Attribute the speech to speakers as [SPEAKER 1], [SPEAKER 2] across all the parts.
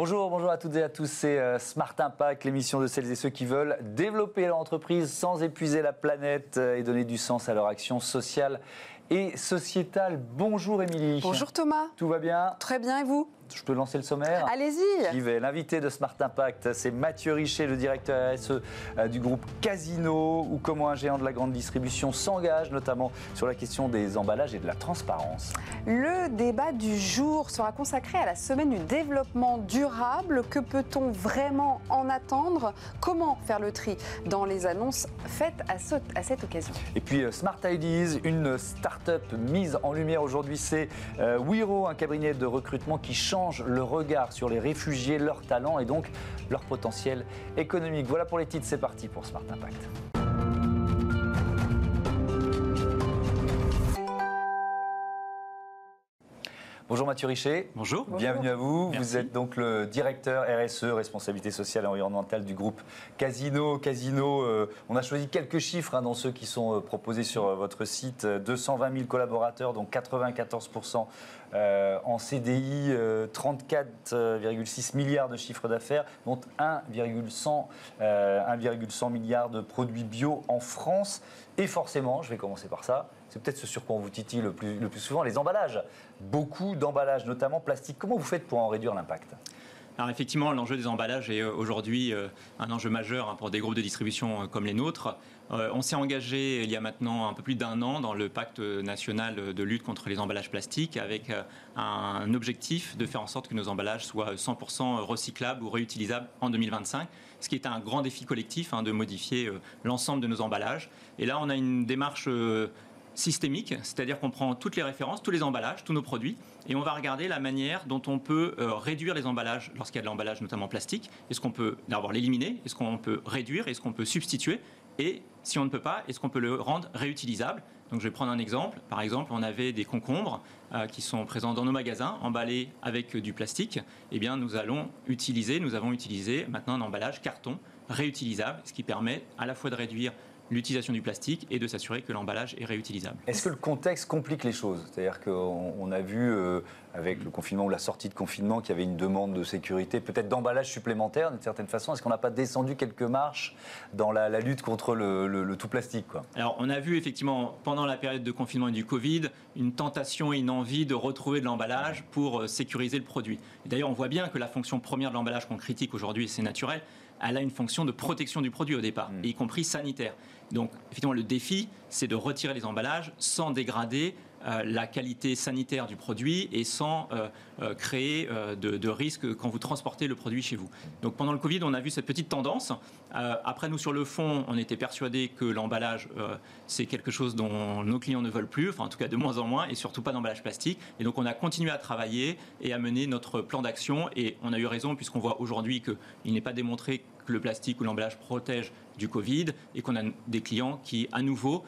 [SPEAKER 1] Bonjour, bonjour à toutes et à tous. C'est euh, Smart Impact, l'émission de celles et ceux qui veulent développer leur entreprise sans épuiser la planète euh, et donner du sens à leur action sociale et sociétale. Bonjour Émilie.
[SPEAKER 2] Bonjour Thomas.
[SPEAKER 1] Tout va bien?
[SPEAKER 2] Très bien et vous?
[SPEAKER 1] Je peux lancer le sommaire
[SPEAKER 2] Allez-y
[SPEAKER 1] vais. L'invité de Smart Impact, c'est Mathieu Richer, le directeur RSE euh, du groupe Casino, ou comment un géant de la grande distribution s'engage notamment sur la question des emballages et de la transparence.
[SPEAKER 2] Le débat du jour sera consacré à la semaine du développement durable. Que peut-on vraiment en attendre? Comment faire le tri dans les annonces faites à, cette occasion?
[SPEAKER 1] Et puis euh, Smart Ideas, une start-up mise en lumière aujourd'hui, c'est euh, Wiro, un cabinet de recrutement qui change le regard sur les réfugiés, leurs talents et donc leur potentiel économique. Voilà pour les titres, c'est parti pour Smart Impact. Bonjour Mathieu Richer.
[SPEAKER 3] Bonjour.
[SPEAKER 1] Bienvenue à vous. Vous êtes donc le directeur RSE, responsabilité sociale et environnementale du groupe Casino. Casino, euh, on a choisi quelques chiffres hein, dans ceux qui sont euh, proposés sur euh, votre site. 220 000 collaborateurs, donc 94% en CDI, 34,6 milliards de chiffre d'affaires, dont 1,100 milliards de produits bio en France. Et forcément, je vais commencer par ça, c'est peut-être ce sur quoi on vous titille le plus, le plus souvent, les emballages. Beaucoup d'emballages, notamment plastiques. Comment vous faites pour en réduire l'impact?
[SPEAKER 3] Alors effectivement, l'enjeu des emballages est euh, aujourd'hui euh, un enjeu majeur hein, pour des groupes de distribution euh, comme les nôtres. On s'est engagé il y a maintenant un peu plus d'un an dans le pacte national de lutte contre les emballages plastiques avec un objectif de faire en sorte que nos emballages soient 100% recyclables ou réutilisables en 2025, ce qui est un grand défi collectif hein, de modifier l'ensemble de nos emballages. Et là, on a une démarche systémique, c'est-à-dire qu'on prend toutes les références, tous les emballages, tous nos produits, et on va regarder la manière dont on peut euh, réduire les emballages lorsqu'il y a de l'emballage notamment plastique. Est-ce qu'on peut d'abord l'éliminer? Est-ce qu'on peut réduire? Est-ce qu'on peut substituer? Et si on ne peut pas, est-ce qu'on peut le rendre réutilisable? Donc je vais prendre un exemple. Par exemple, on avait des concombres euh, qui sont présents dans nos magasins, emballés avec du plastique. Eh bien, nous allons utiliser, nous avons utilisé maintenant un emballage carton réutilisable, ce qui permet à la fois de réduire l'utilisation du plastique et de s'assurer que l'emballage est réutilisable.
[SPEAKER 1] Est-ce que le contexte complique les choses? C'est-à-dire qu'on a vu euh, avec le confinement ou la sortie de confinement qu'il y avait une demande de sécurité, peut-être d'emballage supplémentaire d'une certaine façon. Est-ce qu'on n'a pas descendu quelques marches dans la, lutte contre le, tout plastique quoi?
[SPEAKER 3] Alors on a vu effectivement pendant la période de confinement et du Covid une tentation et une envie de retrouver de l'emballage pour euh, sécuriser le produit. D'ailleurs on voit bien que la fonction première de l'emballage qu'on critique aujourd'hui, c'est naturel, elle a une fonction de protection du produit au départ, mm. y compris sanitaire. Donc, effectivement, le défi, c'est de retirer les emballages sans dégrader la qualité sanitaire du produit et sans euh, euh, créer de, risques quand vous transportez le produit chez vous. Donc pendant le Covid, on a vu cette petite tendance. après, nous, sur le fond, on était persuadés que l'emballage, c'est quelque chose dont nos clients ne veulent plus, enfin en tout cas de moins en moins, et surtout pas d'emballage plastique. Et donc on a continué à travailler et à mener notre plan d'action. Et on a eu raison puisqu'on voit aujourd'hui qu'il n'est pas démontré que le plastique ou l'emballage protège du Covid et qu'on a des clients qui, à nouveau,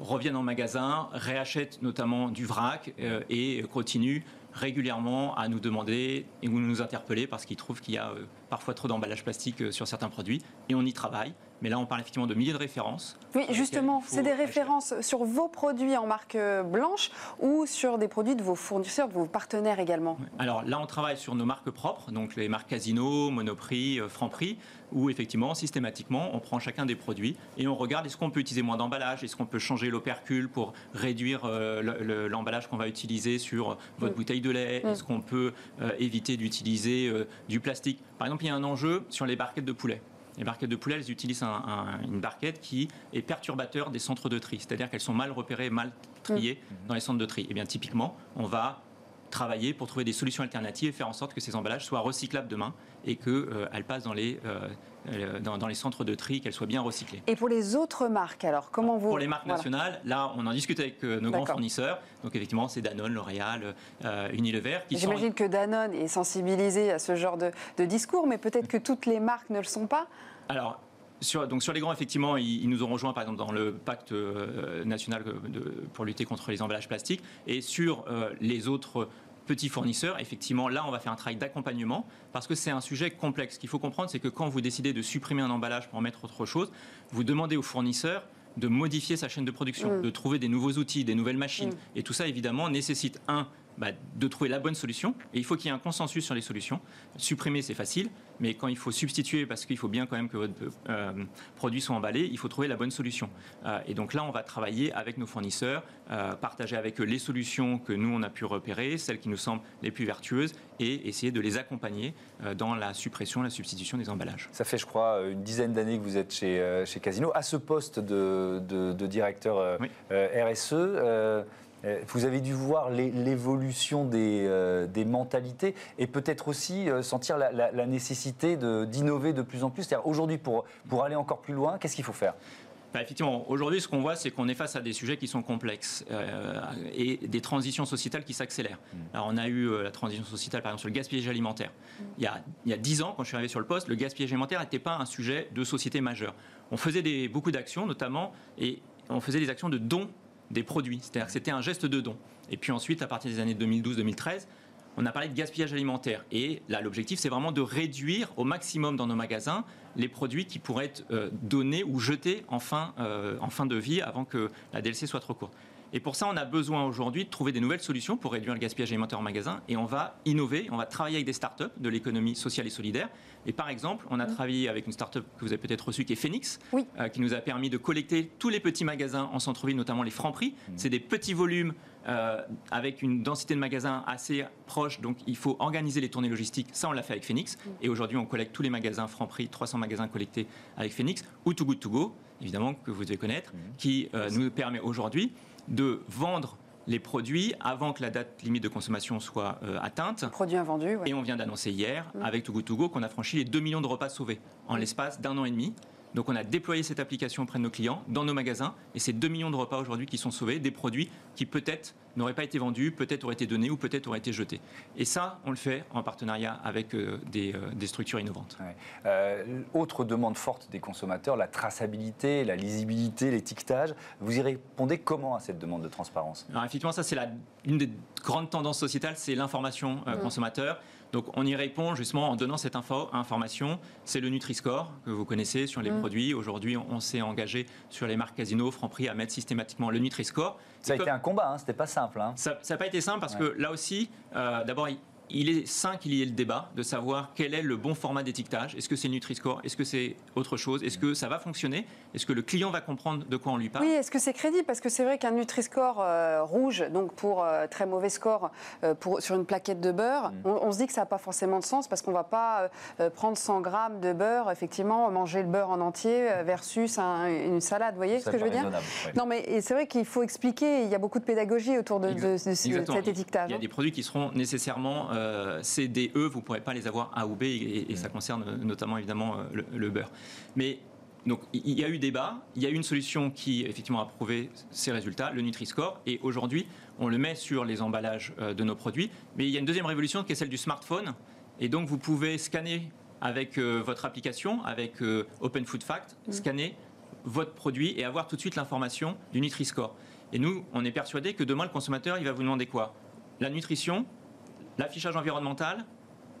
[SPEAKER 3] reviennent en magasin, réachètent notamment du vrac euh, et continuent régulièrement à nous demander et nous interpeller parce qu'ils trouvent qu'il y a euh, parfois trop d'emballage plastique euh, sur certains produits et on y travaille. Mais là, on parle effectivement de milliers de références.
[SPEAKER 2] Oui, justement, c'est des références sur vos produits en marque blanche ou sur des produits de vos fournisseurs, de vos partenaires également
[SPEAKER 3] Alors là, on travaille sur nos marques propres, donc les marques Casino, Monoprix, Franprix, où effectivement, systématiquement, on prend chacun des produits et on regarde est-ce qu'on peut utiliser moins d'emballage, est-ce qu'on peut changer l'opercule pour réduire euh, l'emballage qu'on va utiliser sur votre mm. bouteille de lait, mm. est-ce qu'on peut euh, éviter d'utiliser euh, du plastique? Par exemple, il y a un enjeu sur les barquettes de poulet. Les barquettes de poulet, elles utilisent une barquette qui est perturbateur des centres de tri, c'est-à-dire qu'elles sont mal repérées, mal triées mm. dans les centres de tri. Et eh bien typiquement, on va travailler pour trouver des solutions alternatives et faire en sorte que ces emballages soient recyclables demain et qu'elles euh, passent dans les, euh, euh, dans, les centres de tri, qu'elles soient bien recyclées.
[SPEAKER 2] Et pour les autres marques, alors, comment vous...
[SPEAKER 3] Pour les marques nationales, là, on en discute avec nos grands fournisseurs. Donc, effectivement, c'est Danone, L'Oréal, Unilever.
[SPEAKER 2] J'imagine que Danone est sensibilisé à ce genre de, de discours, mais peut-être que toutes les marques ne le sont pas
[SPEAKER 3] Alors, sur, donc sur les grands, effectivement, ils, nous ont rejoints par exemple dans le pacte national pour lutter contre les emballages plastiques. Et sur les autres petits fournisseurs, effectivement, là, on va faire un travail d'accompagnement parce que c'est un sujet complexe. Ce qu'il faut comprendre, c'est que quand vous décidez de supprimer un emballage pour en mettre autre chose, vous demandez au fournisseur de modifier sa chaîne de production, mm. de trouver des nouveaux outils, des nouvelles machines. Mm. Et tout ça, évidemment, nécessite, un, bah, de trouver la bonne solution. Et il faut qu'il y ait un consensus sur les solutions. Supprimer, c'est facile, mais quand il faut substituer, parce qu'il faut bien quand même que votre euh, produit soit emballé, il faut trouver la bonne solution. Euh, et donc là, on va travailler avec nos fournisseurs, euh, partager avec eux les solutions que nous, on a pu repérer, celles qui nous semblent les plus vertueuses, et essayer de les accompagner dans la suppression, la substitution des emballages.
[SPEAKER 1] Ça fait, je crois, une dizaine d'années que vous êtes chez, chez Casino. À ce poste de, de, directeur RSE, euh, vous avez dû voir l'évolution euh, des, mentalités et peut-être aussi euh, sentir la, nécessité d'innover de, plus en plus. C'est-à-dire aujourd'hui, pour, pour aller encore plus loin, qu'est-ce qu'il faut faire?
[SPEAKER 3] Bah, effectivement, aujourd'hui, ce qu'on voit, c'est qu'on est face à des sujets qui sont complexes et des transitions sociétales qui s'accélèrent. Mm. Alors, on a eu la transition sociétale, par exemple, sur le gaspillage alimentaire. Il, y a, il y a 10 ans, quand je suis arrivé sur le poste, le gaspillage alimentaire n'était pas un sujet de société majeur. On faisait des, beaucoup d'actions, notamment, et on faisait des actions de dons des produits. C'est-à-dire que c'était un geste de don. Et puis ensuite, à partir des années 2012-2013, on a parlé de gaspillage alimentaire. Et là, l'objectif, c'est vraiment de réduire au maximum dans nos magasins les produits qui pourraient être euh, donnés ou jetés en fin, euh, en fin de vie avant que la DLC soit trop courte. Et pour ça, on a besoin aujourd'hui de trouver des nouvelles solutions pour réduire le gaspillage alimentaire en magasin. Et on va innover, on va travailler avec des startups de l'économie sociale et solidaire. Et par exemple, on a travaillé avec une startup que vous avez peut-être reçue qui est Phoenix, euh, qui nous a permis de collecter tous les petits magasins en centre-ville, notamment les Franprix. Mmh. C'est des petits volumes euh, avec une densité de magasins assez proche, donc il faut organiser les tournées logistiques. Ça, on l'a fait avec Phoenix. Mmh. Et aujourd'hui, on collecte tous les magasins Franprix, 300 magasins collectés avec Phoenix, ou Too Good To Go, évidemment, que vous devez connaître, mmh. qui euh, nous permet aujourd'hui de vendre les produits avant que la date limite de consommation soit euh, atteinte.
[SPEAKER 2] Produits invendus,
[SPEAKER 3] Et on vient d'annoncer hier, mm. avec Togo Togo, qu'on a franchi les 2 millions de repas sauvés en mm. l'espace d'un an et demi. Donc on a déployé cette application auprès de nos clients, dans nos magasins, et c'est 2 millions de repas aujourd'hui qui sont sauvés, des produits qui peut-être n'auraient pas été vendus, peut-être auraient été donnés ou peut-être auraient été jetés. Et ça, on le fait en partenariat avec euh, euh, des, structures innovantes.
[SPEAKER 1] Euh, autre demande forte des consommateurs, la traçabilité, la lisibilité, l'étiquetage. Vous y répondez comment à cette demande de transparence?
[SPEAKER 3] Alors effectivement, ça c'est une des grandes tendances sociétales, c'est l'information mmh. consommateur. Donc on y répond justement en donnant cette information. C'est le Nutri-Score que vous connaissez sur les mmh. produits. Aujourd'hui, on, s'est engagé sur les marques Casino, Franprix à mettre systématiquement le Nutri-Score.
[SPEAKER 1] Ça a été un combat, hein, c'était pas simple. Hein.
[SPEAKER 3] Ça n'a pas été simple parce que là aussi, euh, d'abord, il est sain qu'il y ait le débat de savoir quel est le bon format d'étiquetage. Est-ce que c'est Nutri-Score? Est-ce que c'est autre chose? Est-ce que ça va fonctionner? Est-ce que le client va comprendre de quoi on lui parle?
[SPEAKER 2] Oui, est-ce que c'est crédible? Parce que c'est vrai qu'un Nutri-Score euh, rouge, donc pour euh, très mauvais score euh, pour, sur une plaquette de beurre, mm. on, se dit que ça n'a pas forcément de sens parce qu'on ne va pas prendre 100 grammes de beurre, effectivement, manger le beurre en entier versus une salade. Vous voyez ce que je veux dire? Non, mais c'est vrai qu'il faut expliquer. Il y a beaucoup de pédagogie autour de, de cet étiquetage.
[SPEAKER 3] Il y a des produits qui seront nécessairement euh, C, D, E, vous ne pourrez pas les avoir A ou B, et, ça concerne notamment évidemment euh, le, beurre. Mais donc il y a eu débat, il y a eu une solution qui effectivement a prouvé ces résultats, le Nutri-Score, et aujourd'hui on le met sur les emballages euh, de nos produits. Mais il y a une deuxième révolution qui est celle du smartphone, et donc vous pouvez scanner avec votre application, avec Open Food Fact, mm. scanner votre produit et avoir tout de suite l'information du Nutri-Score. Et nous, on est persuadé que demain le consommateur, il va vous demander quoi? La nutrition, l'affichage environnemental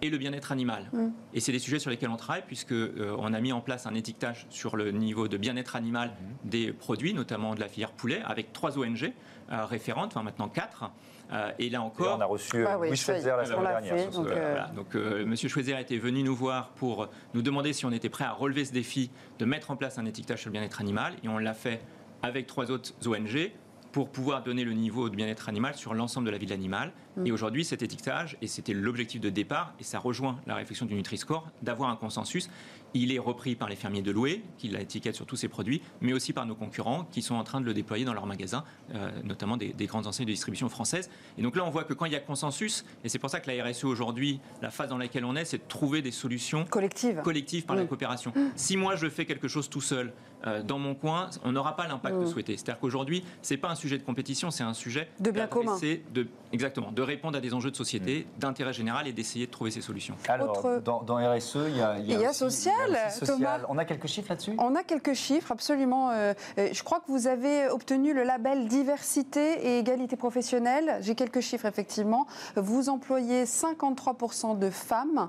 [SPEAKER 3] et le bien-être animal. Mm. Et c'est des sujets sur lesquels on travaille puisque euh, on a mis en place un étiquetage sur le niveau de bien-être animal mm. des produits, notamment de la filière poulet, avec trois ONG euh, référentes, enfin maintenant quatre. Euh, et là encore,
[SPEAKER 1] on a reçu ah Louis Schweitzer la semaine dernière.
[SPEAKER 3] donc, donc Monsieur Schweitzer était venu nous voir pour nous demander si on était prêt à relever ce défi de mettre en place un étiquetage sur le bien-être animal, et on l'a fait avec trois autres ONG pour pouvoir donner le niveau de bien-être animal sur l'ensemble de la vie de l'animal. Mm. Et aujourd'hui, cet étiquetage, et c'était l'objectif de départ, et ça rejoint la réflexion du Nutri-Score, d'avoir un consensus. Il est repris par les fermiers de Loué, qui l'étiquettent sur tous ses produits, mais aussi par nos concurrents, qui sont en train de le déployer dans leurs magasins, euh, notamment des, grandes enseignes de distribution françaises. Et donc là, on voit que quand il y a consensus, et c'est pour ça que la RSE aujourd'hui, la phase dans laquelle on est, c'est de trouver des solutions
[SPEAKER 2] collectives,
[SPEAKER 3] collectives par la mm. coopération. Mm. Si moi, je fais quelque chose tout seul, euh, dans mon coin, on n'aura pas l'impact souhaité. C'est-à-dire qu'aujourd'hui, c'est pas un sujet de compétition, c'est un sujet
[SPEAKER 2] de bien commun.
[SPEAKER 3] De, exactement, de répondre à des enjeux de société, mm. d'intérêt général et d'essayer de trouver ces solutions.
[SPEAKER 1] Alors, dans, RSE, il y a,
[SPEAKER 2] il y a, social,
[SPEAKER 1] On a quelques chiffres là-dessus?
[SPEAKER 2] On a quelques chiffres, absolument. Euh, euh, je crois que vous avez obtenu le label diversité et égalité professionnelle. J'ai quelques chiffres, effectivement. Vous employez 53% de femmes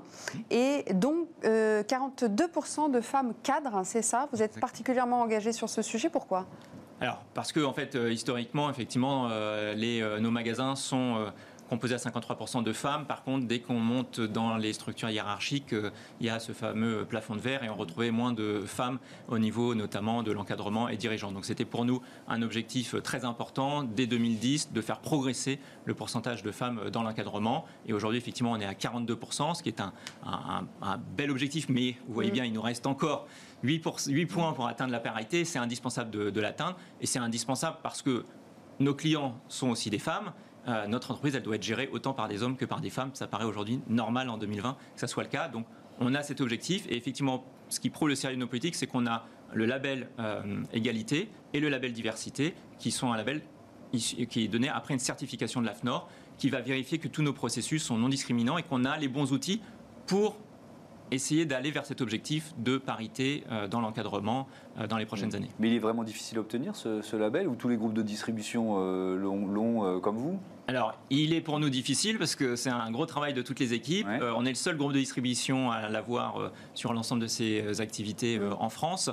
[SPEAKER 2] et donc 42% de femmes cadres, hein, c'est ça? Vous êtes particulièrement engagé sur ce sujet. Pourquoi?
[SPEAKER 3] Alors, parce que en fait, euh, historiquement, effectivement, euh, les, euh, nos magasins sont composé à 53% de femmes. Par contre, dès qu'on monte dans les structures hiérarchiques, euh, il y a ce fameux plafond de verre et on retrouvait moins de femmes au niveau notamment de l'encadrement et dirigeants. Donc c'était pour nous un objectif très important dès 2010 de faire progresser le pourcentage de femmes dans l'encadrement. Et aujourd'hui, effectivement, on est à 42%, ce qui est un, bel objectif, mais vous voyez bien, il nous reste encore 8, points pour atteindre la parité. C'est indispensable de, de l'atteindre et c'est indispensable parce que nos clients sont aussi des femmes euh, notre entreprise, elle doit être gérée autant par des hommes que par des femmes. Ça paraît aujourd'hui normal en 2020 que ça soit le cas. Donc, on a cet objectif. Et effectivement, ce qui prouve le sérieux de nos politiques, c'est qu'on a le label euh, égalité et le label diversité, qui sont un label qui est donné après une certification de l'AFNOR, qui va vérifier que tous nos processus sont non discriminants et qu'on a les bons outils pour essayer d'aller vers cet objectif de parité euh, dans l'encadrement dans les prochaines années.
[SPEAKER 1] Mais il est vraiment difficile à obtenir ce, label ou tous les groupes de distribution l'ont comme vous?
[SPEAKER 3] Alors, il est pour nous difficile parce que c'est un gros travail de toutes les équipes. Euh, on est le seul groupe de distribution à l'avoir euh, sur l'ensemble de euh, activités en France.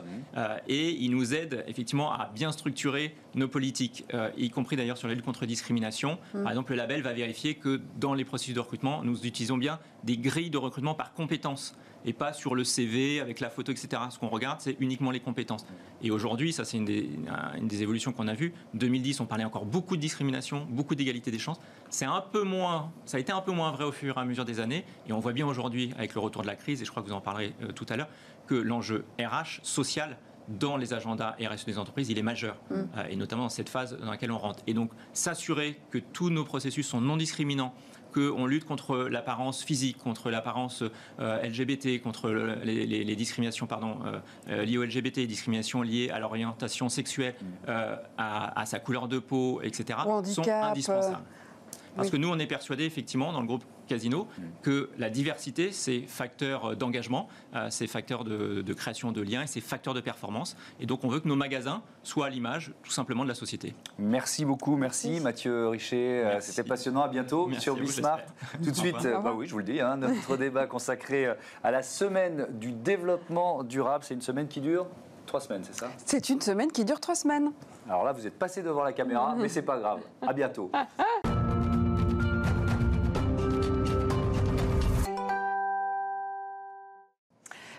[SPEAKER 3] et il nous aide effectivement à bien structurer nos politiques, y compris d'ailleurs sur la lutte contre la discrimination. Par exemple, le label va vérifier que dans les processus de recrutement, nous utilisons bien des grilles de recrutement par compétences et pas sur le CV avec la photo, etc. Ce qu'on regarde, c'est uniquement les compétences. Et aujourd'hui, ça c'est une, des, évolutions qu'on a vues. 2010, on parlait encore beaucoup de discrimination, beaucoup d'égalité des chances. C'est un peu moins, ça a été un peu moins vrai au fur et à mesure des années. Et on voit bien aujourd'hui, avec le retour de la crise, et je crois que vous en parlerez euh, tout à l'heure, que l'enjeu RH social dans les agendas RSE des entreprises, il est majeur, mm. euh, et notamment dans cette phase dans laquelle on rentre. Et donc, s'assurer que tous nos processus sont non discriminants, qu'on lutte contre l'apparence physique, contre l'apparence euh, LGBT, contre les, discriminations pardon, euh, liées au LGBT, discriminations liées à l'orientation sexuelle, mm. à, sa couleur de peau, etc., sont indispensables. Parce que nous, on est persuadés, effectivement, dans le groupe Casino, mm. que la diversité, c'est facteur d'engagement, euh, c'est facteur de, création de liens et c'est facteur de performance. Et donc, on veut que nos magasins soient à l'image, tout simplement, de la société.
[SPEAKER 1] Merci beaucoup, merci, Mathieu Richer. Euh, c'était passionnant. À bientôt sur Bismart. Tout de suite, bah oui, je vous le dis, hein, notre débat consacré euh, à la semaine du développement durable. C'est une semaine qui dure trois semaines, c'est ça?
[SPEAKER 2] C'est une semaine qui dure trois semaines.
[SPEAKER 1] Alors là, vous êtes passé devant la caméra, mais c'est pas grave. À bientôt.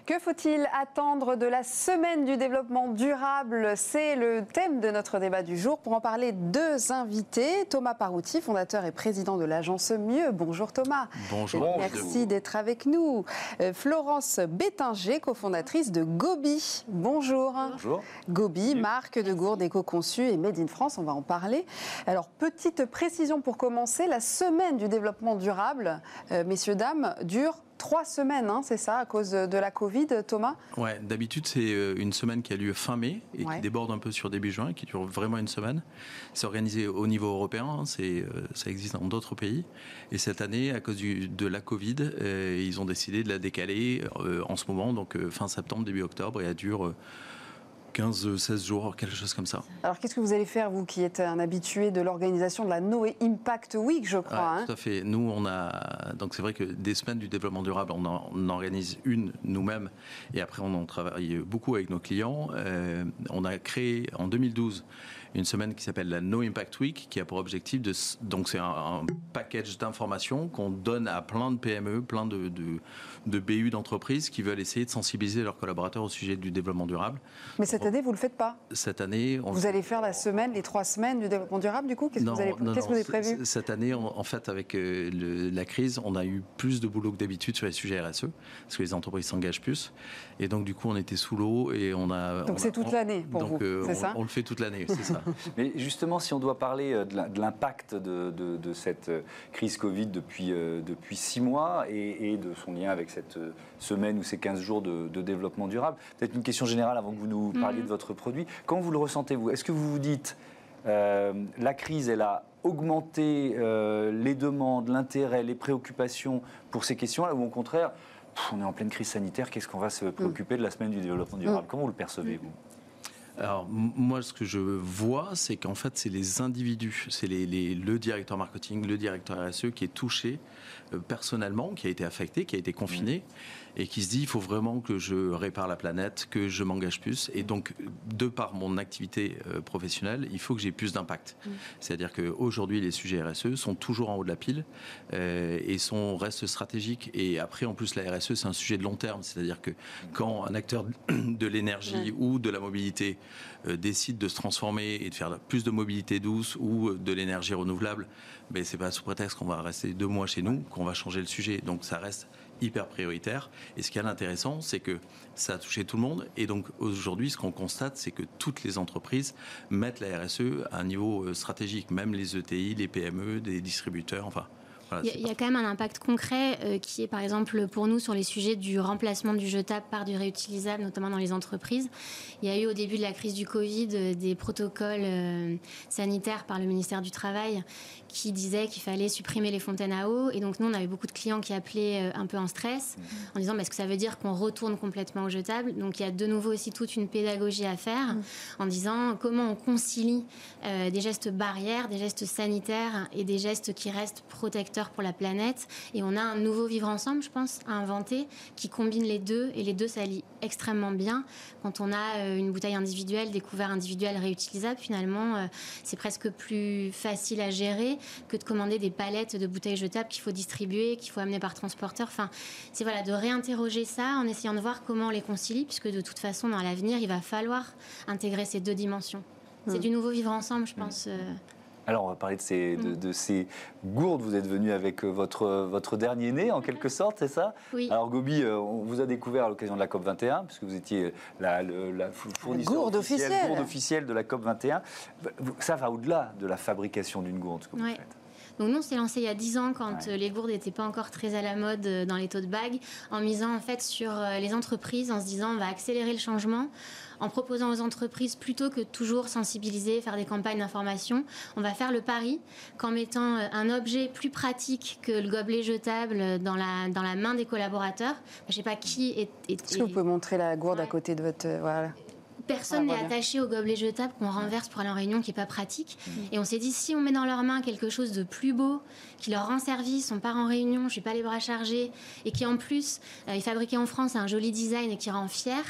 [SPEAKER 2] Que faut-il attendre de la semaine du développement durable? C'est le thème de notre débat du jour. Pour en parler, deux invités. Thomas Parouti, fondateur et président de l'agence Mieux. Bonjour Thomas.
[SPEAKER 4] Bonjour.
[SPEAKER 2] Merci d'être avec nous. Euh, Florence Bétinger, cofondatrice de Gobi. Bonjour.
[SPEAKER 1] Bonjour.
[SPEAKER 2] Gobi, marque de gourde éco-conçue et made in France, on va en parler. Alors, petite précision pour commencer, la semaine du développement durable, euh, messieurs, dames, dure trois semaines, hein, c'est ça, à cause de la Covid, Thomas?
[SPEAKER 4] Ouais, d'habitude c'est euh, une semaine qui a lieu fin mai et qui déborde un peu sur début juin, qui dure vraiment une semaine. C'est organisé au niveau européen, hein, c'est, euh, ça existe dans d'autres pays. Et cette année, à cause de la Covid, euh, ils ont décidé de la décaler en ce moment, donc fin septembre, début octobre, et elle dure 15-16 jours, quelque chose comme ça.
[SPEAKER 2] Alors qu'est-ce que vous allez faire, vous qui êtes un habitué de l'organisation de la Noé Impact Week, je crois
[SPEAKER 4] hein Tout à fait. Nous, on a. Donc c'est vrai que des semaines du développement durable, on en organise une nous-mêmes et après on en travaille beaucoup avec nos clients. Euh, on a créé en 2012 une semaine qui s'appelle la No Impact Week, qui a pour objectif de. Donc, c'est un, package d'informations qu'on donne à plein de PME, plein de, de, BU d'entreprises qui veulent essayer de sensibiliser leurs collaborateurs au sujet du développement durable.
[SPEAKER 2] Mais cette année, vous ne le faites pas
[SPEAKER 4] Cette année.
[SPEAKER 2] On... Vous allez faire la semaine, les trois semaines du développement durable, du coup? Qu'est-ce que vous avez, qu'est-ce que vous avez prévu
[SPEAKER 4] Cette année, en fait, avec euh, la crise, on a eu plus de boulot que d'habitude sur les sujets RSE, parce que les entreprises s'engagent plus. Et donc, du coup, on était sous l'eau et on a.
[SPEAKER 2] Donc, c'est toute l'année pour vous,
[SPEAKER 4] euh,
[SPEAKER 2] c'est ça
[SPEAKER 4] on le fait toute l'année, c'est ça.
[SPEAKER 1] Mais justement, si on doit parler euh, de l'impact de, cette euh, crise Covid depuis, euh, depuis six mois et, de son lien avec cette semaine ou ces 15 jours de, développement durable, peut-être une question générale avant que vous nous parliez de votre produit. Comment vous le ressentez-vous Est-ce que vous vous dites la crise, elle a augmenté les demandes, l'intérêt, les préoccupations pour ces questions-là, ou au contraire, on est en pleine crise sanitaire, qu'est-ce qu'on va se préoccuper de la semaine du développement durable? Comment vous le percevez, vous?
[SPEAKER 4] Alors moi, ce que je vois, c'est qu'en fait, c'est les individus, c'est les, le directeur marketing, le directeur RSE qui est touché euh, personnellement, qui a été affecté, qui a été confiné. Et qui se dit il faut vraiment que je répare la planète, que je m'engage plus. Et donc, de par mon activité euh, professionnelle, il faut que j'ai plus d'impact. Mmh. C'est-à-dire qu'aujourd'hui, les sujets RSE sont toujours en haut de la pile euh, et sont, restent stratégiques. Et après, en plus, la RSE, c'est un sujet de long terme. C'est-à-dire que quand un acteur de l'énergie ou de la mobilité euh, décide de se transformer et de faire plus de mobilité douce ou de l'énergie renouvelable, mais c'est pas sous prétexte qu'on va rester deux mois chez nous qu'on va changer le sujet. Donc ça reste hyper prioritaire. Et ce qui est intéressant, c'est que ça a touché tout le monde. Et donc aujourd'hui, ce qu'on constate, c'est que toutes les entreprises mettent la RSE à un niveau euh, stratégique, même les ETI, les PME, des distributeurs, enfin.
[SPEAKER 5] Il, y a, quand même un impact concret euh, qui est par exemple pour nous sur les sujets du remplacement du jetable par du réutilisable, notamment dans les entreprises. Il y a eu au début de la crise du Covid euh, des protocoles sanitaires par le ministère du Travail qui disait qu'il fallait supprimer les fontaines à eau. Et donc, nous, on avait beaucoup de clients qui appelaient euh, un peu en stress, mhm. en disant est-ce que ça veut dire qu'on retourne complètement au jetable? Donc, il y a de nouveau aussi toute une pédagogie à faire mhm. en disant comment on concilie euh, des gestes barrières, des gestes sanitaires et des gestes qui restent protecteurs pour la planète. Et on a un nouveau vivre ensemble, je pense, à inventer qui combine les deux. Et les deux s'allient extrêmement bien. Quand on a euh, une bouteille individuelle, des couverts individuels réutilisables, finalement, c'est presque plus facile à gérer que de commander des palettes de bouteilles jetables qu'il faut distribuer, qu'il faut amener par transporteur. Enfin, c'est voilà, de réinterroger ça en essayant de voir comment on les concilie, puisque de toute façon, dans l'avenir, il va falloir intégrer ces deux dimensions. C'est hmm. du nouveau vivre ensemble, je pense. Euh,
[SPEAKER 1] alors, on va parler de ces, de, mm. ces, gourdes. Vous êtes venu avec euh, votre, votre dernier né, en quelque sorte, c'est ça?
[SPEAKER 5] Oui.
[SPEAKER 1] Alors, Gobi, euh, on vous a découvert à l'occasion de la COP 21, puisque vous étiez la, la fournisseur
[SPEAKER 2] gourde officielle,
[SPEAKER 1] gourde officielle de la COP 21. Ça va au-delà de la fabrication d'une gourde, ce que vous faites.
[SPEAKER 5] Donc nous, on s'est lancé il y a 10 ans quand euh, les gourdes n'étaient pas encore très à la mode dans les taux de bague, en misant en fait sur les entreprises, en se disant on va accélérer le changement en proposant aux entreprises, plutôt que toujours sensibiliser, faire des campagnes d'information, on va faire le pari qu'en mettant euh, un objet plus pratique que le gobelet jetable dans la, dans la main des collaborateurs, je ne sais pas qui est...
[SPEAKER 2] Est-ce que vous pouvez montrer la gourde à côté de votre... Euh, voilà.
[SPEAKER 5] Personne n'est attaché au gobelet jetable qu'on renverse pour aller en réunion qui n'est pas pratique. Mm. Et on s'est dit, si on met dans leurs mains quelque chose de plus beau, qui leur rend service, on part en réunion, je n'ai pas les bras chargés, et qui en plus euh, est fabriqué en France, a un joli design et qui rend fier,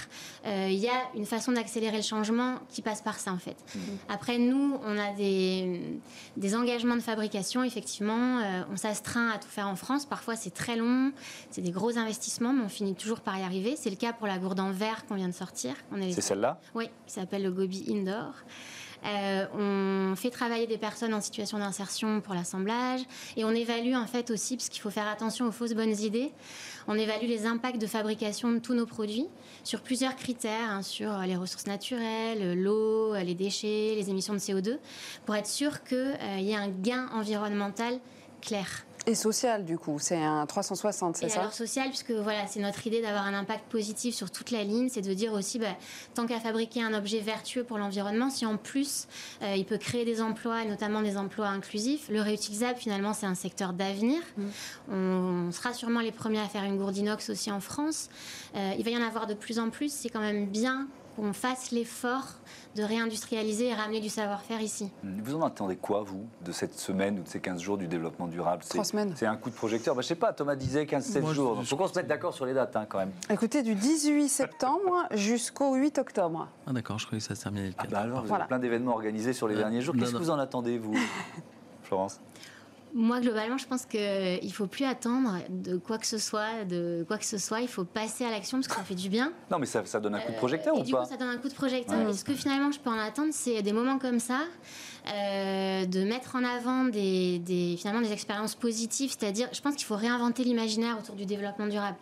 [SPEAKER 5] euh, il y a une façon d'accélérer le changement qui passe par ça en fait. Mm. Après, nous, on a des, des engagements de fabrication, effectivement, euh, on s'astreint à tout faire en France. Parfois, c'est très long, c'est des gros investissements, mais on finit toujours par y arriver. C'est le cas pour la gourde en verre qu'on vient de sortir.
[SPEAKER 1] C'est celle-là?
[SPEAKER 5] Oui, qui s'appelle le Gobi Indoor. Euh, on fait travailler des personnes en situation d'insertion pour l'assemblage et on évalue en fait aussi, parce qu'il faut faire attention aux fausses bonnes idées, on évalue les impacts de fabrication de tous nos produits sur plusieurs critères, hein, sur les ressources naturelles, l'eau, les déchets, les émissions de CO2, pour être sûr qu'il euh, y ait un gain environnemental clair.
[SPEAKER 2] Et social, du coup, c'est un 360, c'est ça
[SPEAKER 5] Et alors social, puisque voilà, c'est notre idée d'avoir un impact positif sur toute la ligne, c'est de dire aussi, bah, tant qu'à fabriquer un objet vertueux pour l'environnement, si en plus euh, il peut créer des emplois, notamment des emplois inclusifs, le réutilisable, finalement, c'est un secteur d'avenir. Mm. On, sera sûrement les premiers à faire une gourde inox aussi en France. Euh, il va y en avoir de plus en plus. C'est quand même bien qu'on fasse l'effort de réindustrialiser et ramener du savoir-faire ici.
[SPEAKER 1] Vous en attendez quoi, vous, de cette semaine ou de ces 15 jours du développement durable?
[SPEAKER 2] Trois semaines.
[SPEAKER 1] C'est un coup de projecteur. Bah, je sais pas, Thomas disait 15-7 jours. Il faut qu'on se mette d'accord sur les dates hein, quand même.
[SPEAKER 2] Écoutez, du 18 septembre jusqu'au 8 octobre.
[SPEAKER 4] Ah d'accord, je croyais que ça se terminait le 4.
[SPEAKER 1] Ah bah alors, vous avez plein d'événements organisés sur les derniers jours. Qu'est-ce que vous en attendez, vous, Florence?
[SPEAKER 5] Moi, globalement, je pense qu'il ne faut plus attendre de quoi que ce soit, de quoi que ce soit. Il faut passer à l'action parce que ça fait du bien.
[SPEAKER 1] Non, mais ça, ça donne un coup de projecteur
[SPEAKER 5] euh,
[SPEAKER 1] ou
[SPEAKER 5] du
[SPEAKER 1] pas
[SPEAKER 5] coup, ça donne un coup de projecteur. Et ce que finalement, je peux en attendre, c'est des moments comme ça, euh, de mettre en avant des, des finalement des expériences positives. C'est-à-dire, je pense qu'il faut réinventer l'imaginaire autour du développement durable.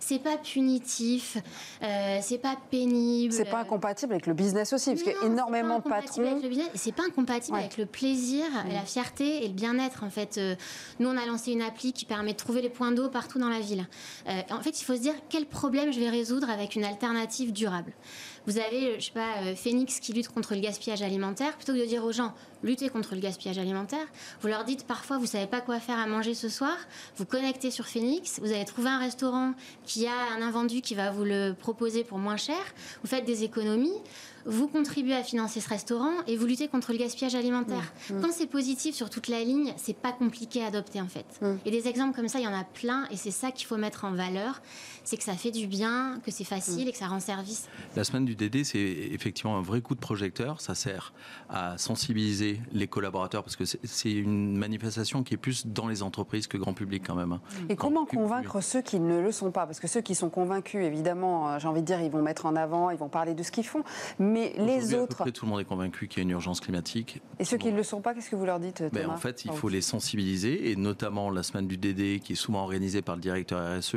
[SPEAKER 5] C'est pas punitif, euh, c'est pas pénible.
[SPEAKER 2] C'est pas incompatible avec le business aussi, parce qu'il y a énormément de patrons.
[SPEAKER 5] C'est pas incompatible avec le plaisir, la fierté et le bien-être en fait. Euh, nous, on a lancé une appli qui permet de trouver les points d'eau partout dans la ville. Euh, en fait, il faut se dire quel problème je vais résoudre avec une alternative durable? Vous avez, je sais pas, euh, Phoenix qui lutte contre le gaspillage alimentaire. Plutôt que de dire aux gens, lutter contre le gaspillage alimentaire, vous leur dites parfois, vous savez pas quoi faire à manger ce soir. Vous connectez sur Phoenix, vous allez trouver un restaurant qui a un invendu qui va vous le proposer pour moins cher. Vous faites des économies vous contribuez à financer ce restaurant et vous luttez contre le gaspillage alimentaire.
[SPEAKER 2] Mmh. Mmh.
[SPEAKER 5] Quand c'est positif sur toute la ligne, c'est pas compliqué à adopter en fait.
[SPEAKER 2] Mmh.
[SPEAKER 5] Et des exemples comme ça, il y en a plein et c'est ça qu'il faut mettre en valeur, c'est que ça fait du bien, que c'est facile et que ça rend service.
[SPEAKER 4] La semaine du DD, c'est effectivement un vrai coup de projecteur. Ça sert à sensibiliser les collaborateurs parce que c'est une manifestation qui est plus dans les entreprises que grand public quand même. hein.
[SPEAKER 2] Et comment convaincre ceux qui ne le sont pas? Parce que ceux qui sont convaincus, évidemment, euh, j'ai envie de dire, ils vont mettre en avant, ils vont parler de ce qu'ils font. Mais les
[SPEAKER 4] Aujourd'hui, à peu
[SPEAKER 2] autres,
[SPEAKER 4] près tout le monde est convaincu qu'il y a une urgence climatique.
[SPEAKER 2] et ceux qui ne le sont pas, qu'est-ce que vous leur dites, Thomas
[SPEAKER 4] Ben, en fait, il
[SPEAKER 2] Ah,
[SPEAKER 4] faut les sensibiliser et notamment la semaine du DD qui est souvent organisée par le directeur RSE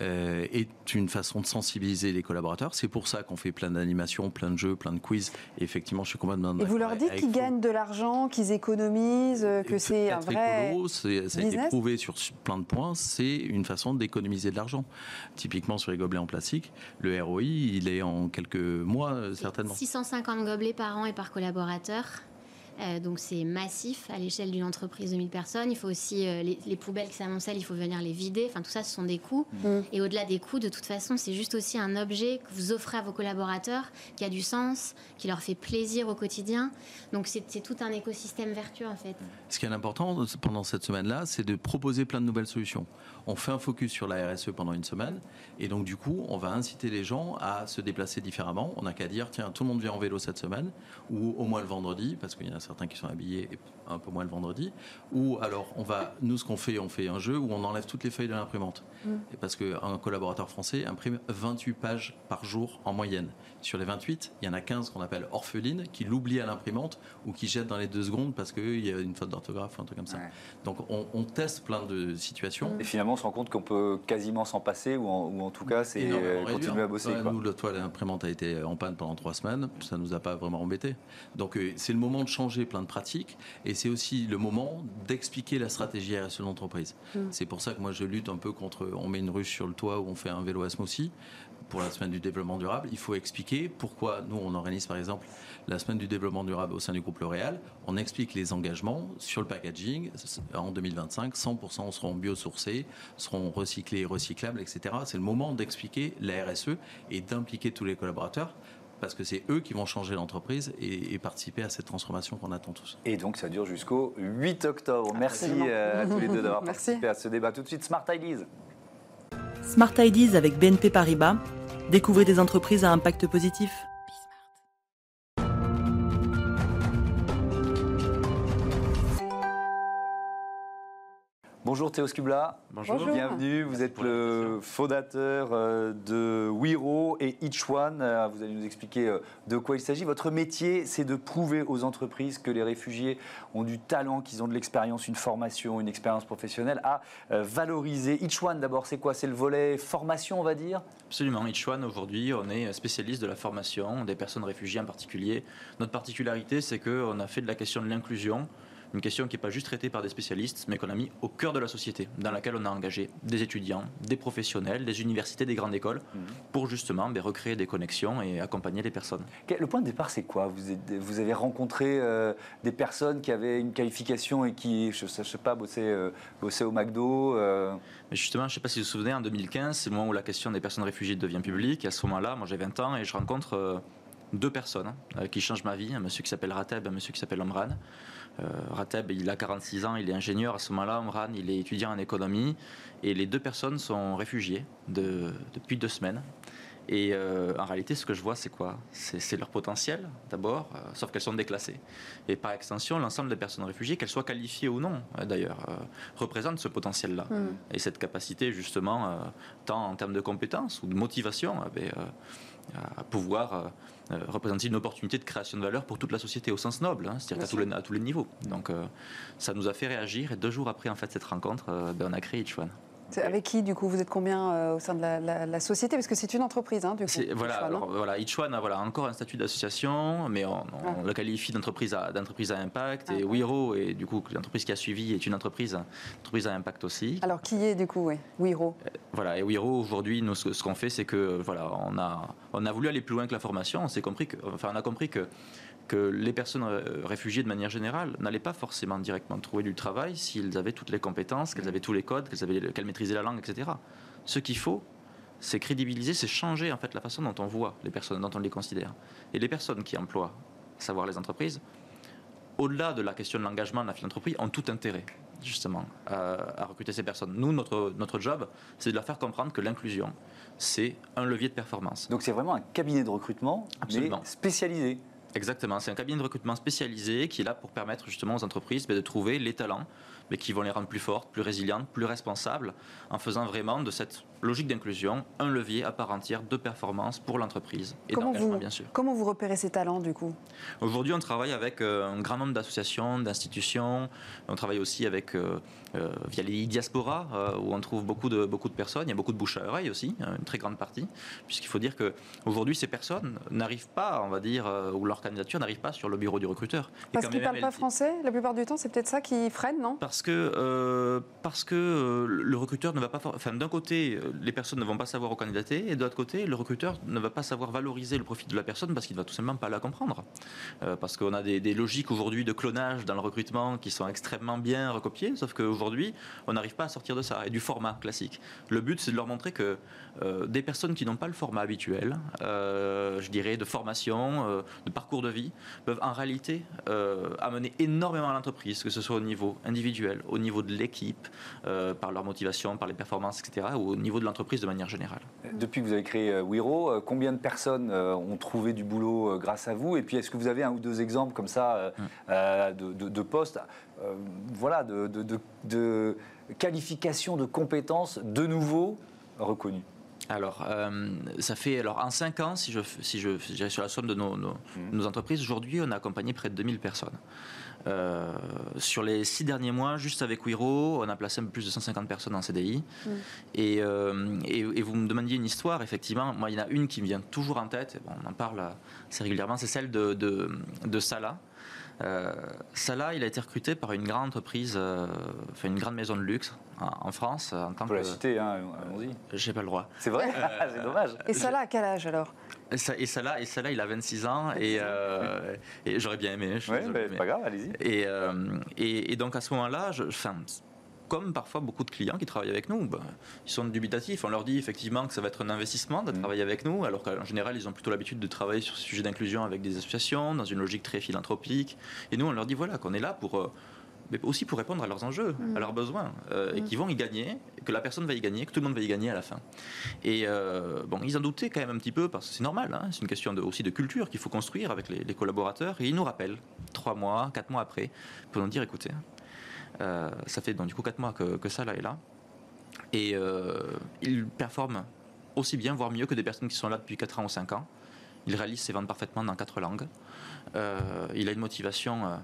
[SPEAKER 4] euh, est une façon de sensibiliser les collaborateurs. C'est pour ça qu'on fait plein d'animations, plein de jeux, plein de quiz. Et effectivement, je suis complètement
[SPEAKER 2] Et vous leur
[SPEAKER 4] d'accord
[SPEAKER 2] dites qu'ils gagnent de l'argent, qu'ils économisent, euh, que c'est un vrai.
[SPEAKER 4] écolo, c'est- ça a été prouvé sur plein de points, c'est une façon d'économiser de l'argent. Typiquement sur les gobelets en plastique, le ROI, il est en quelques mois euh, certainement.
[SPEAKER 5] 650 gobelets par an et par collaborateur. Euh, donc c'est massif à l'échelle d'une entreprise de 1000 personnes. Il faut aussi euh, les, les poubelles qui s'amoncellent, il faut venir les vider. Enfin tout ça, ce sont des coûts.
[SPEAKER 2] Mm.
[SPEAKER 5] Et au-delà des coûts, de toute façon, c'est juste aussi un objet que vous offrez à vos collaborateurs, qui a du sens, qui leur fait plaisir au quotidien. Donc c'est c'est tout un écosystème vertueux en fait.
[SPEAKER 4] Ce qui est important pendant cette semaine-là, c'est de proposer plein de nouvelles solutions. On fait un focus sur la RSE pendant une semaine, et donc du coup, on va inciter les gens à se déplacer différemment. On n'a qu'à dire, tiens, tout le monde vient en vélo cette semaine, ou au moins le vendredi, parce qu'il y en a certains qui sont habillés et un peu moins le vendredi. Ou alors, on va, nous, ce qu'on fait, on fait un jeu où on enlève toutes les feuilles de l'imprimante. Et parce qu'un collaborateur français imprime 28 pages par jour en moyenne. Sur les 28, il y en a 15 qu'on appelle orphelines, qui l'oublient à l'imprimante ou qui jettent dans les deux secondes parce qu'il y a une faute d'orthographe ou un truc comme ça.
[SPEAKER 1] Ouais.
[SPEAKER 4] Donc on, on teste plein de situations.
[SPEAKER 1] Et finalement, on se rend compte qu'on peut quasiment s'en passer, ou en, ou en tout cas, c'est
[SPEAKER 4] Énormément
[SPEAKER 1] euh, continuer à bosser.
[SPEAKER 4] Ouais,
[SPEAKER 1] quoi.
[SPEAKER 4] Nous, l'autre fois, l'imprimante a été en panne pendant trois semaines. Ça nous a pas vraiment embêté. Donc, euh, c'est le moment de changer plein de pratiques. Et c'est aussi le moment d'expliquer la stratégie RSE de l'entreprise. C'est pour ça que moi, je lutte un peu contre. On met une ruche sur le toit où on fait un vélo à smoothie. Pour la semaine du développement durable, il faut expliquer pourquoi nous, on organise par exemple la semaine du développement durable au sein du groupe L'Oréal. On explique les engagements sur le packaging. En 2025, 100% seront biosourcés, seront recyclés et recyclables, etc. C'est le moment d'expliquer la RSE et d'impliquer tous les collaborateurs parce que c'est eux qui vont changer l'entreprise et, et participer à cette transformation qu'on attend tous.
[SPEAKER 1] Et donc, ça dure jusqu'au 8 octobre. Merci
[SPEAKER 2] Absolument.
[SPEAKER 1] euh, à tous les deux d'avoir
[SPEAKER 2] Merci.
[SPEAKER 1] participé à ce débat. Tout de suite, Smart Ideas.
[SPEAKER 6] Smart Ideas avec BNP Paribas. Découvrez des entreprises à impact positif.
[SPEAKER 1] Bonjour Théo Skubla.
[SPEAKER 2] Bonjour.
[SPEAKER 1] Bienvenue. Vous êtes le fondateur euh, de Wiro et Each One. Euh, Vous allez nous expliquer euh, de quoi il s'agit. Votre métier, c'est de prouver aux entreprises que les réfugiés ont du talent, qu'ils ont de l'expérience, une formation, une expérience professionnelle à valoriser. Each One, d'abord, c'est quoi? C'est le volet formation, on va dire?
[SPEAKER 7] Absolument. Each One, aujourd'hui, on est spécialiste de la formation des personnes réfugiées en particulier. Notre particularité, c'est qu'on a fait de la question de l'inclusion une question qui n'est pas juste traitée par des spécialistes, mais qu'on a mis au cœur de la société, dans laquelle on a engagé des étudiants, des professionnels, des universités, des grandes écoles, pour justement ben, recréer des connexions et accompagner les personnes.
[SPEAKER 1] Le point de départ, c'est quoi? Vous, avez rencontré euh, des personnes qui avaient une qualification et qui, je ne sais, pas, bossaient, euh, bossaient au McDo euh,
[SPEAKER 7] Mais justement, je ne sais pas si vous vous souvenez, en 2015, c'est le moment où la question des personnes réfugiées devient publique. Et à ce moment-là, moi j'ai 20 ans et je rencontre deux personnes qui changent ma vie, un monsieur qui s'appelle Rateb un monsieur qui s'appelle Omran. Euh, Rateb, il a 46 ans, il est ingénieur à ce moment-là. Omran, il est étudiant en économie. Et les deux personnes sont réfugiées de- depuis deux semaines. Et euh, en réalité, ce que je vois, c'est quoi? C'est leur potentiel, d'abord, euh, sauf qu'elles sont déclassées. Et par extension, l'ensemble des personnes réfugiées, qu'elles soient qualifiées ou non, euh, d'ailleurs, représentent ce potentiel-là. Et cette capacité, justement, tant en termes de compétences ou de motivation, ben, à pouvoir euh, euh, représenter une opportunité de création de valeur pour toute la société au sens noble, hein, c'est-à-dire à tous, les, à tous les niveaux. Donc, euh, ça nous a fait réagir. Et deux jours après, en fait, cette rencontre, euh, ben, on a créé.
[SPEAKER 2] C'est Avec qui, du coup Vous êtes combien euh, au sein de la, la- la société? Parce que c'est une entreprise, hein, du coup.
[SPEAKER 7] Voilà, alors,
[SPEAKER 2] hein.
[SPEAKER 7] voilà, a voilà, encore un statut d'association, mais on, on
[SPEAKER 2] Ah.
[SPEAKER 7] le qualifie d'entreprise à, d'entreprise à impact.
[SPEAKER 2] Ah,
[SPEAKER 7] et. Wiro, et du coup, l'entreprise qui a suivi, est une entreprise, entreprise à impact aussi.
[SPEAKER 2] Alors, qui est, du coup, oui Wiro?
[SPEAKER 7] Voilà, et Wiro, aujourd'hui, nous, ce, ce qu'on fait, c'est que voilà, on a, on a voulu aller plus loin que la formation. On s'est compris que, enfin, on a compris que que les personnes euh, réfugiées de manière générale n'allaient pas forcément directement trouver du travail s'ils avaient toutes les compétences, qu'elles avaient tous les codes, qu'elles avaient- qu'elles maîtrisaient la langue, etc. Ce qu'il faut, c'est crédibiliser, c'est changer en fait la façon dont on voit les personnes, dont on les considère. Et les personnes qui emploient, à savoir les entreprises, au-delà de la question de l'engagement de la philanthropie, ont tout intérêt justement à, recruter ces personnes. Nous, notre, notre job, c'est de leur faire comprendre que l'inclusion, c'est un levier de performance.
[SPEAKER 1] Donc c'est vraiment un cabinet de recrutement spécialisé.
[SPEAKER 7] Exactement, c'est un cabinet de recrutement spécialisé qui est là pour permettre justement aux entreprises ben, de trouver les talents mais qui vont les rendre plus fortes, plus résilientes, plus responsables, en faisant vraiment de cette logique d'inclusion un levier à part entière de performance pour l'entreprise et d'engagement, bien sûr.
[SPEAKER 2] Comment vous repérez ces talents, du coup?
[SPEAKER 7] Aujourd'hui, on travaille avec euh, un grand nombre d'associations, d'institutions. On travaille aussi avec, euh, euh, via les diasporas, où on trouve beaucoup de, beaucoup de personnes. Il y a beaucoup de bouche à oreille aussi, une très grande partie, puisqu'il faut dire qu'aujourd'hui, ces personnes n'arrivent pas, on va dire, ou leur candidature n'arrive pas sur le bureau du recruteur.
[SPEAKER 2] Parce qu'ils ne parlent pas français, la plupart du temps, c'est peut-être ça qui freine, non?
[SPEAKER 7] Parce que, parce que le recruteur ne va pas. Enfin, d'un côté, les personnes ne vont pas savoir au candidater, et de l'autre côté, le recruteur ne va pas savoir valoriser le profit de la personne parce qu'il ne va tout simplement pas la comprendre. parce qu'on a des, logiques aujourd'hui de clonage dans le recrutement qui sont extrêmement bien recopiées, sauf qu'aujourd'hui, on n'arrive pas à sortir de ça, et du format classique. Le but, c'est de leur montrer que des personnes qui n'ont pas le format habituel, je dirais, de formation, de parcours de vie, peuvent en réalité amener énormément à l'entreprise, que ce soit au niveau individuel, au niveau de l'équipe, euh, par leur motivation, par les performances, etc., ou au niveau de l'entreprise de manière générale.
[SPEAKER 1] Depuis que vous avez créé euh, Wiro, euh, combien de personnes ont trouvé du boulot grâce à vous? Et puis, est-ce que vous avez un ou deux exemples comme ça mm. de, postes voilà, de, de, qualification, de compétences de nouveau reconnues?
[SPEAKER 7] Alors, ça fait alors en 5 ans, si je si je, sur la somme de nos, nos, mm. nos entreprises, aujourd'hui, on a accompagné près de 2000 personnes. Euh, sur les six derniers mois, juste avec Wiro, on a placé un peu plus de 150 personnes en CDI. Mm. Euh, et, vous me demandiez une histoire, effectivement. Moi, il y en a une qui me vient toujours en tête, on en parle assez régulièrement, c'est celle de, de, Salah. Euh, Salah, il a été recruté par une grande entreprise, enfin une grande maison de luxe en, France. En
[SPEAKER 1] tant Faut la citer, hein, allons-y.
[SPEAKER 7] J'ai pas le droit.
[SPEAKER 1] C'est vrai C'est dommage.
[SPEAKER 2] Et Salah, à quel âge alors?
[SPEAKER 7] Et ça, là, et ça là, il a 26 ans et, euh, et j'aurais bien aimé.
[SPEAKER 1] Oui, mais pas grave, allez-y.
[SPEAKER 7] Euh, et, et, donc à ce moment-là, je, comme parfois beaucoup de clients qui travaillent avec nous, ben, ils sont dubitatifs. On leur dit effectivement que ça va être un investissement de mm. travailler avec nous, alors qu'en général, ils ont plutôt l'habitude de travailler sur ce sujet d'inclusion avec des associations, dans une logique très philanthropique. Et nous, on leur dit voilà, qu'on est là pour. Euh, mais aussi pour répondre à leurs enjeux, à mm. leurs besoins, euh, et mm. qu'ils vont y gagner, que la personne va y gagner, que tout le monde va y gagner à la fin. Et euh, bon, ils en doutaient quand même un petit peu, parce que c'est normal, hein, c'est une question de, aussi de culture qu'il faut construire avec les, collaborateurs, et ils nous rappellent, trois mois, quatre mois après, pour nous dire, écoutez, euh, ça fait donc du coup quatre mois que, que ça là est là, et ils performent aussi bien, voire mieux que des personnes qui sont là depuis 4 ans ou 5 ans. Il réalise ses ventes parfaitement dans quatre langues. il a une motivation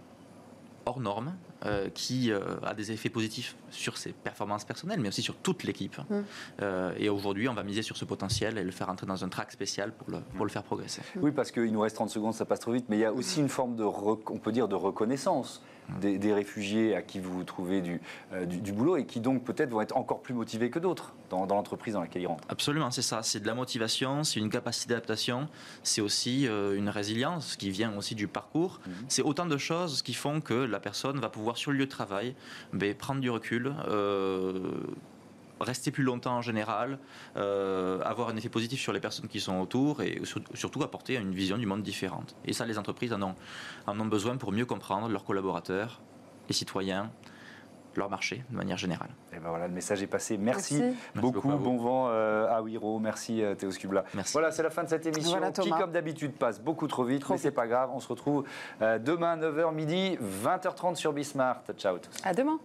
[SPEAKER 7] hors norme euh, qui euh, a des effets positifs sur ses performances personnelles, mais aussi sur toute l'équipe. Mm. Euh, et aujourd'hui, on va miser sur ce potentiel et le faire entrer dans un track spécial pour le, pour le faire progresser.
[SPEAKER 1] Oui, parce qu'il nous reste 30 secondes, ça passe trop vite, mais il y a aussi une forme de, on peut dire, de reconnaissance des, réfugiés à qui vous trouvez euh, du, du, boulot et qui donc peut-être vont être encore plus motivés que d'autres dans, l'entreprise dans laquelle ils rentrent.
[SPEAKER 7] Absolument, c'est ça. C'est de la motivation, c'est une capacité d'adaptation, c'est aussi euh, une résilience qui vient aussi du parcours. Mhm. C'est autant de choses qui font que la personne va pouvoir sur le lieu de travail ben, prendre du recul. Euh, rester plus longtemps en général, euh, avoir un effet positif sur les personnes qui sont autour et surtout apporter une vision du monde différente. Et ça, les entreprises en ont, en ont besoin pour mieux comprendre leurs collaborateurs, les citoyens, leur marché de manière générale.
[SPEAKER 1] Et ben voilà, le message est passé. Merci, beaucoup. bon vent euh, à Wiro. Merci euh, Théo Scubla.
[SPEAKER 7] Merci.
[SPEAKER 1] Voilà, c'est la fin de cette émission qui, comme d'habitude, passe beaucoup trop vite, mais c'est pas grave. On se retrouve demain 9h midi, 20h30 sur Bismart. Ciao à tous.
[SPEAKER 2] À demain.